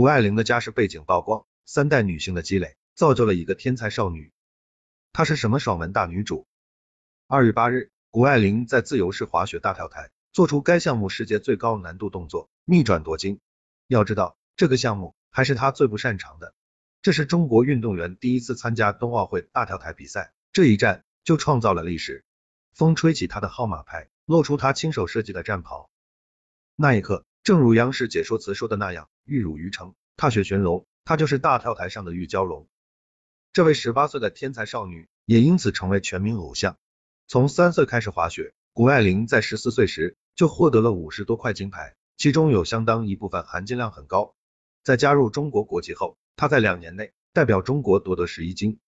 谷爱凌的家世背景曝光，三代女性的积累，造就了一个天才少女。她是什么爽文大女主？二月八日，谷爱凌在自由式滑雪大跳台做出该项目世界最高难度动作，逆转夺金。要知道，这个项目还是她最不擅长的。这是中国运动员第一次参加冬奥会大跳台比赛，这一战就创造了历史。风吹起她的号码牌，露出她亲手设计的战袍。那一刻，正如央视解说词说的那样，玉汝于成，踏雪寻龙，她就是大跳台上的玉娇龙。这位十八岁的天才少女，也因此成为全民偶像。从三岁开始滑雪，谷爱凌在十四岁时就获得了五十多块金牌，其中有相当一部分含金量很高。在加入中国国籍后，她在两年内代表中国夺得十一金，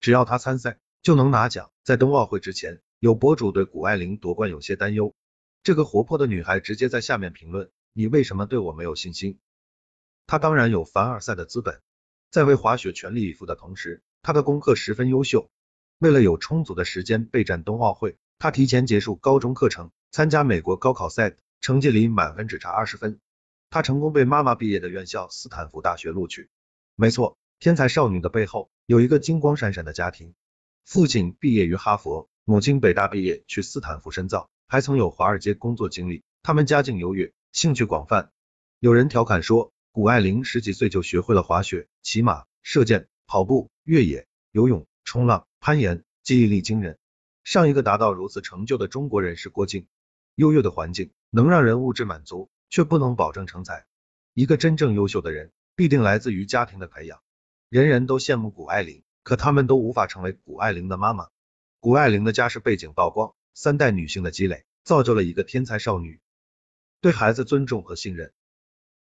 只要她参赛就能拿奖。在冬奥会之前，有博主对谷爱凌夺冠有些担忧。这个活泼的女孩直接在下面评论：“你为什么对我没有信心？”她当然有凡尔赛的资本，在为滑雪全力以赴的同时，她的功课十分优秀。为了有充足的时间备战冬奥会，她提前结束高中课程，参加美国高考赛，成绩离满分只差二十分。她成功被妈妈毕业的院校斯坦福大学录取。没错，天才少女的背后有一个金光闪闪的家庭。父亲毕业于哈佛，母亲北大毕业去斯坦福深造，还曾有华尔街工作经历。他们家境优越，兴趣广泛。有人调侃说，谷爱凌十几岁就学会了滑雪、骑马、射箭、跑步、越野、游泳、冲浪、攀岩，记忆力惊人。上一个达到如此成就的中国人是郭靖。优越的环境能让人物质满足，却不能保证成才。一个真正优秀的人。必定来自于家庭的培养。人人都羡慕谷爱凌，可他们都无法成为谷爱凌的妈妈。谷爱凌的家世背景曝光，三代女性的积累，造就了一个天才少女。对孩子尊重和信任。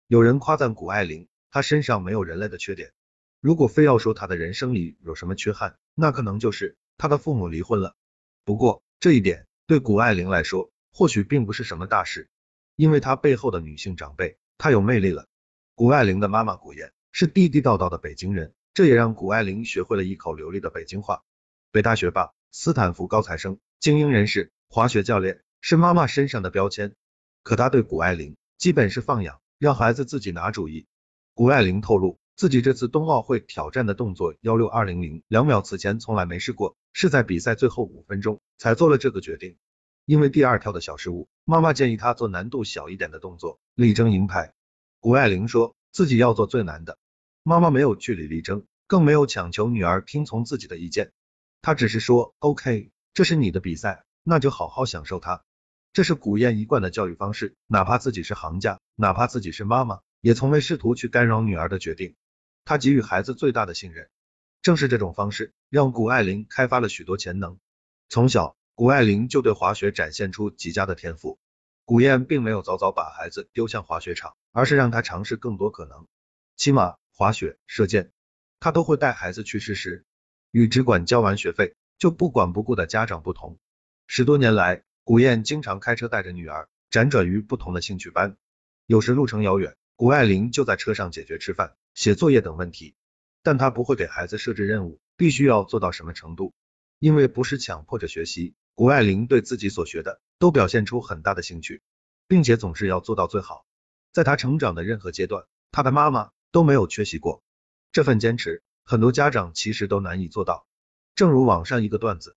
有人夸赞谷爱凌，她身上没有人类的缺点。如果非要说她的人生里有什么缺憾，那可能就是她的父母离婚了。不过这一点对谷爱凌来说，或许并不是什么大事，因为她背后的女性长辈太有魅力了。谷爱凌的妈妈谷燕是地地道道的北京人，这也让谷爱凌学会了一口流利的北京话。北大学霸、斯坦福高材生、精英人士、滑雪教练，是妈妈身上的标签。可她对谷爱凌基本是放养，让孩子自己拿主意。谷爱凌透露，自己这次冬奥会挑战的动作幺六二零零两秒，此前从来没试过，是在比赛最后五分钟才做了这个决定。因为第二跳的小失误，妈妈建议她做难度小一点的动作，力争银牌。谷爱凌说自己要做最难的，妈妈没有据理力争，更没有强求女儿听从自己的意见，她只是说 OK，这是你的比赛，那就好好享受它。这是古燕一贯的教育方式，哪怕自己是行家，哪怕自己是妈妈，也从未试图去干扰女儿的决定。她给予孩子最大的信任，正是这种方式让谷爱凌开发了许多潜能。从小，谷爱凌就对滑雪展现出极佳的天赋。古燕并没有早早把孩子丢向滑雪场，而是让他尝试更多可能，骑马、滑雪、射箭，他都会带孩子去试试。与只管交完学费就不管不顾的家长不同，十多年来，古燕经常开车带着女儿辗转于不同的兴趣班，有时路程遥远，谷爱凌就在车上解决吃饭、写作业等问题，但她不会给孩子设置任务，必须要做到什么程度，因为不是强迫着学习。谷爱凌对自己所学的都表现出很大的兴趣，并且总是要做到最好。在她成长的任何阶段，她的妈妈都没有缺席过。这份坚持，很多家长其实都难以做到。正如网上一个段子：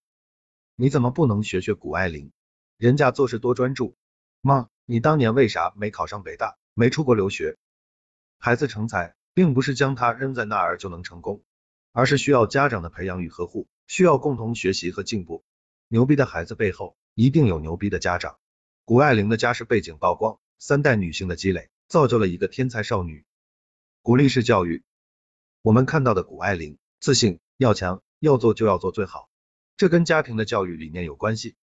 你怎么不能学学谷爱凌？人家做事多专注。妈，你当年为啥没考上北大，没出国留学？孩子成才，并不是将他扔在那儿就能成功，而是需要家长的培养与呵护，需要共同学习和进步。牛逼的孩子背后一定有牛逼的家长。谷爱凌的家世背景曝光，三代女性的积累造就了一个天才少女。鼓励式教育，我们看到的谷爱凌，自信，要强，要做就要做最好，这跟家庭的教育理念有关系。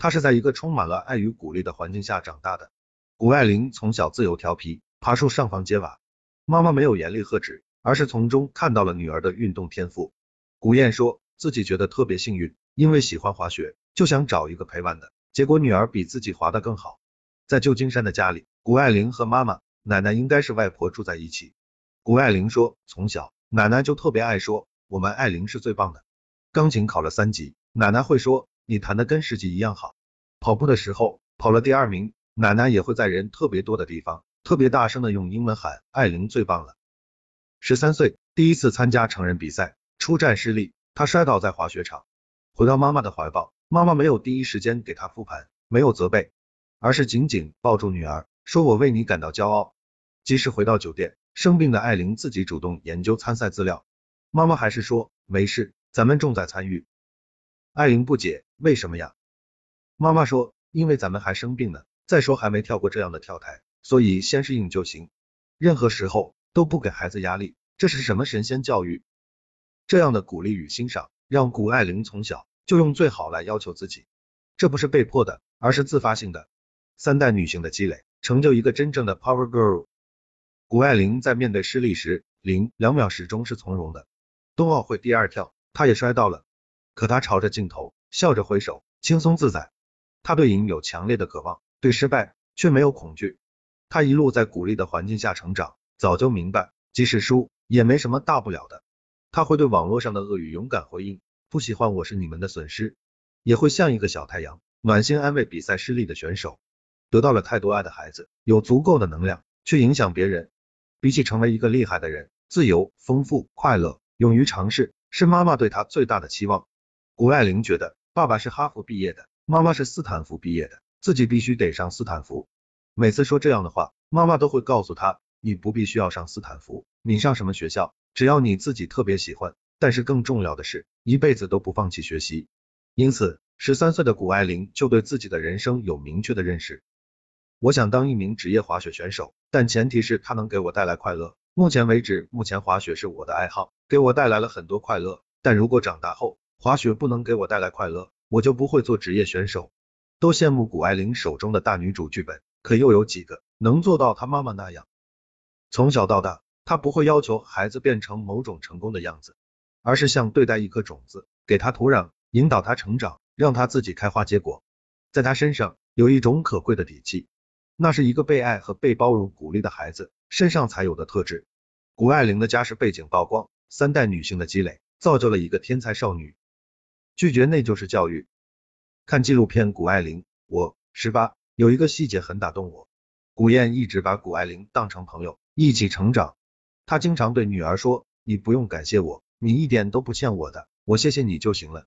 她是在一个充满了爱与鼓励的环境下长大的。谷爱凌从小自由调皮，爬树上房揭瓦，妈妈没有严厉呵止，而是从中看到了女儿的运动天赋。古燕说自己觉得特别幸运。因为喜欢滑雪，就想找一个陪玩的，结果女儿比自己滑得更好。在旧金山的家里，谷爱凌和妈妈、奶奶应该是外婆住在一起。谷爱凌说，从小奶奶就特别爱说，我们爱玲是最棒的。钢琴考了三级，奶奶会说，你弹的跟实际一样好。跑步的时候跑了第二名，奶奶也会在人特别多的地方，特别大声的用英文喊，艾琳最棒了。十三岁，第一次参加成人比赛，出战失利，她摔倒在滑雪场，回到妈妈的怀抱，妈妈没有第一时间给她复盘，没有责备，而是紧紧抱住女儿，说我为你感到骄傲。即使回到酒店，生病的艾琳自己主动研究参赛资料，妈妈还是说没事，咱们重在参与。艾琳不解，为什么呀？妈妈说，因为咱们还生病呢，再说还没跳过这样的跳台，所以先适应就行。任何时候。都不给孩子压力，这是什么神仙教育？这样的鼓励与欣赏，让谷爱凌从小就用最好来要求自己，这不是被迫的，而是自发性的。三代女性的积累，成就一个真正的 Power Girl。谷爱凌在面对失利时，零两秒始终是从容的。冬奥会第二跳，她也摔到了，可他朝着镜头，笑着挥手，轻松自在。他对赢有强烈的渴望，对失败却没有恐惧。他一路在鼓励的环境下成长。早就明白，即使输也没什么大不了的。他会对网络上的恶语勇敢回应，不喜欢我是你们的损失，也会像一个小太阳，暖心安慰比赛失利的选手。得到了太多爱的孩子，有足够的能量去影响别人。比起成为一个厉害的人，自由、丰富、快乐、勇于尝试，是妈妈对他最大的期望。谷爱凌觉得，爸爸是哈佛毕业的，妈妈是斯坦福毕业的，自己必须得上斯坦福。每次说这样的话，妈妈都会告诉他。你不必须要上斯坦福，你上什么学校，只要你自己特别喜欢。但是更重要的是，一辈子都不放弃学习。因此，十三岁的谷爱凌就对自己的人生有明确的认识。我想当一名职业滑雪选手，但前提是它能给我带来快乐。目前为止，目前滑雪是我的爱好，给我带来了很多快乐。但如果长大后滑雪不能给我带来快乐，我就不会做职业选手。都羡慕谷爱凌手中的大女主剧本，可又有几个能做到她妈妈那样？从小到大，她不会要求孩子变成某种成功的样子，而是像对待一颗种子，给他土壤，引导他成长，让他自己开花结果。在她身上有一种可贵的底气，那是一个被爱和被包容、鼓励的孩子身上才有的特质。谷爱凌的家世背景曝光，三代女性的积累，造就了一个天才少女。拒绝那就是教育。看纪录片《谷爱凌》，我十八，有一个细节很打动我。古燕一直把谷爱凌当成朋友。一起成长，她经常对女儿说：“你不用感谢我，你一点都不欠我的，我谢谢你就行了。”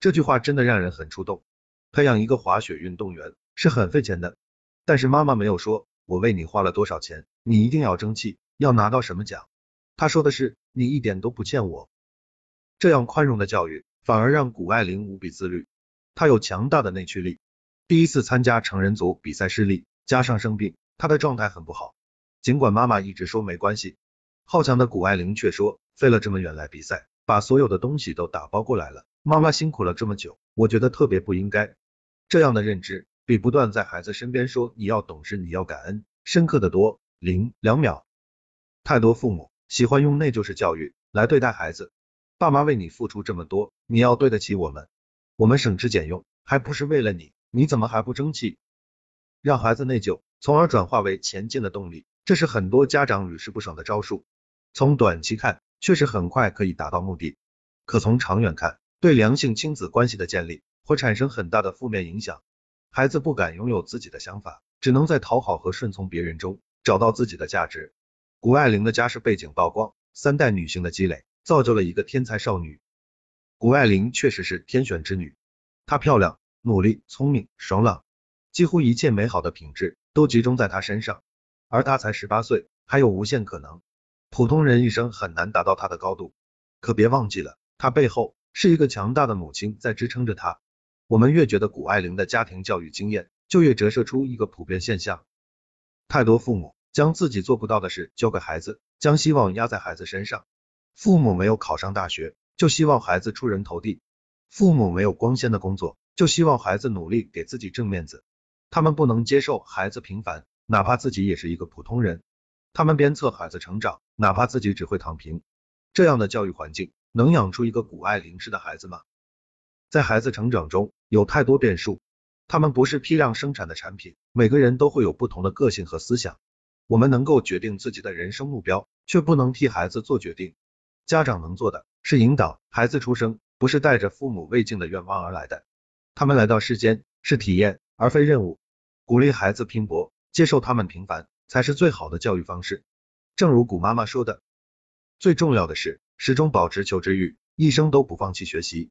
这句话真的让人很触动。培养一个滑雪运动员是很费钱的，但是妈妈没有说我为你花了多少钱，你一定要争气，要拿到什么奖。她说的是你一点都不欠我。这样宽容的教育反而让谷爱凌无比自律，她有强大的内驱力。第一次参加成人组比赛失利，加上生病，她的状态很不好。尽管妈妈一直说没关系，好强的谷爱凌却说，飞了这么远来比赛，把所有的东西都打包过来了，妈妈辛苦了这么久，我觉得特别不应该。这样的认知比不断在孩子身边说你要懂事，你要感恩，深刻的多。零两秒，太多父母喜欢用那就是教育来对待孩子，爸妈为你付出这么多，你要对得起我们，我们省吃俭用，还不是为了你，你怎么还不争气？让孩子内疚，从而转化为前进的动力。这是很多家长屡试不爽的招数，从短期看，确实很快可以达到目的，可从长远看，对良性亲子关系的建立会产生很大的负面影响。孩子不敢拥有自己的想法，只能在讨好和顺从别人中找到自己的价值。谷爱凌的家世背景曝光，三代女性的积累，造就了一个天才少女。谷爱凌确实是天选之女，她漂亮、努力、聪明、爽朗，几乎一切美好的品质都集中在她身上。而她才十八岁，还有无限可能。普通人一生很难达到她的高度。可别忘记了，她背后是一个强大的母亲在支撑着她。我们越觉得谷爱凌的家庭教育经验，就越折射出一个普遍现象：太多父母将自己做不到的事交给孩子，将希望压在孩子身上。父母没有考上大学，就希望孩子出人头地；父母没有光鲜的工作，就希望孩子努力给自己挣面子。他们不能接受孩子平凡。哪怕自己也是一个普通人，他们鞭策孩子成长，哪怕自己只会躺平。这样的教育环境能养出一个古爱凌式的孩子吗？在孩子成长中有太多变数，他们不是批量生产的产品，每个人都会有不同的个性和思想。我们能够决定自己的人生目标，却不能替孩子做决定。家长能做的是引导孩子出生，不是带着父母未尽的愿望而来的。他们来到世间是体验，而非任务。鼓励孩子拼搏。接受他们平凡，才是最好的教育方式。正如古妈妈说的，最重要的是，始终保持求知欲，一生都不放弃学习。